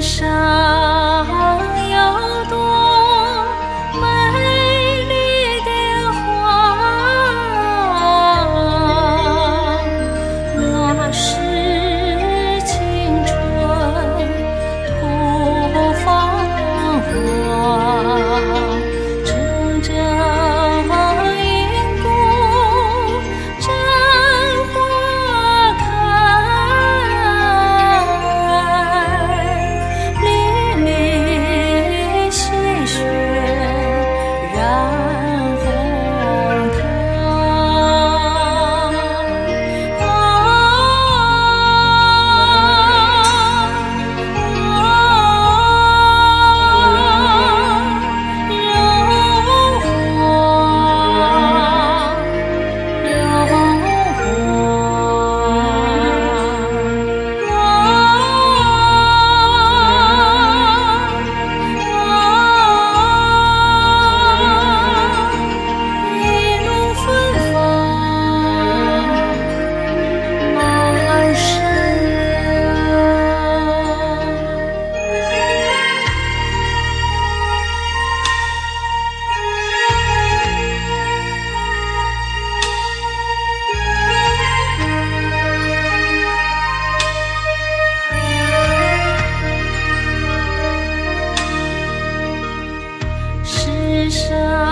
上。生。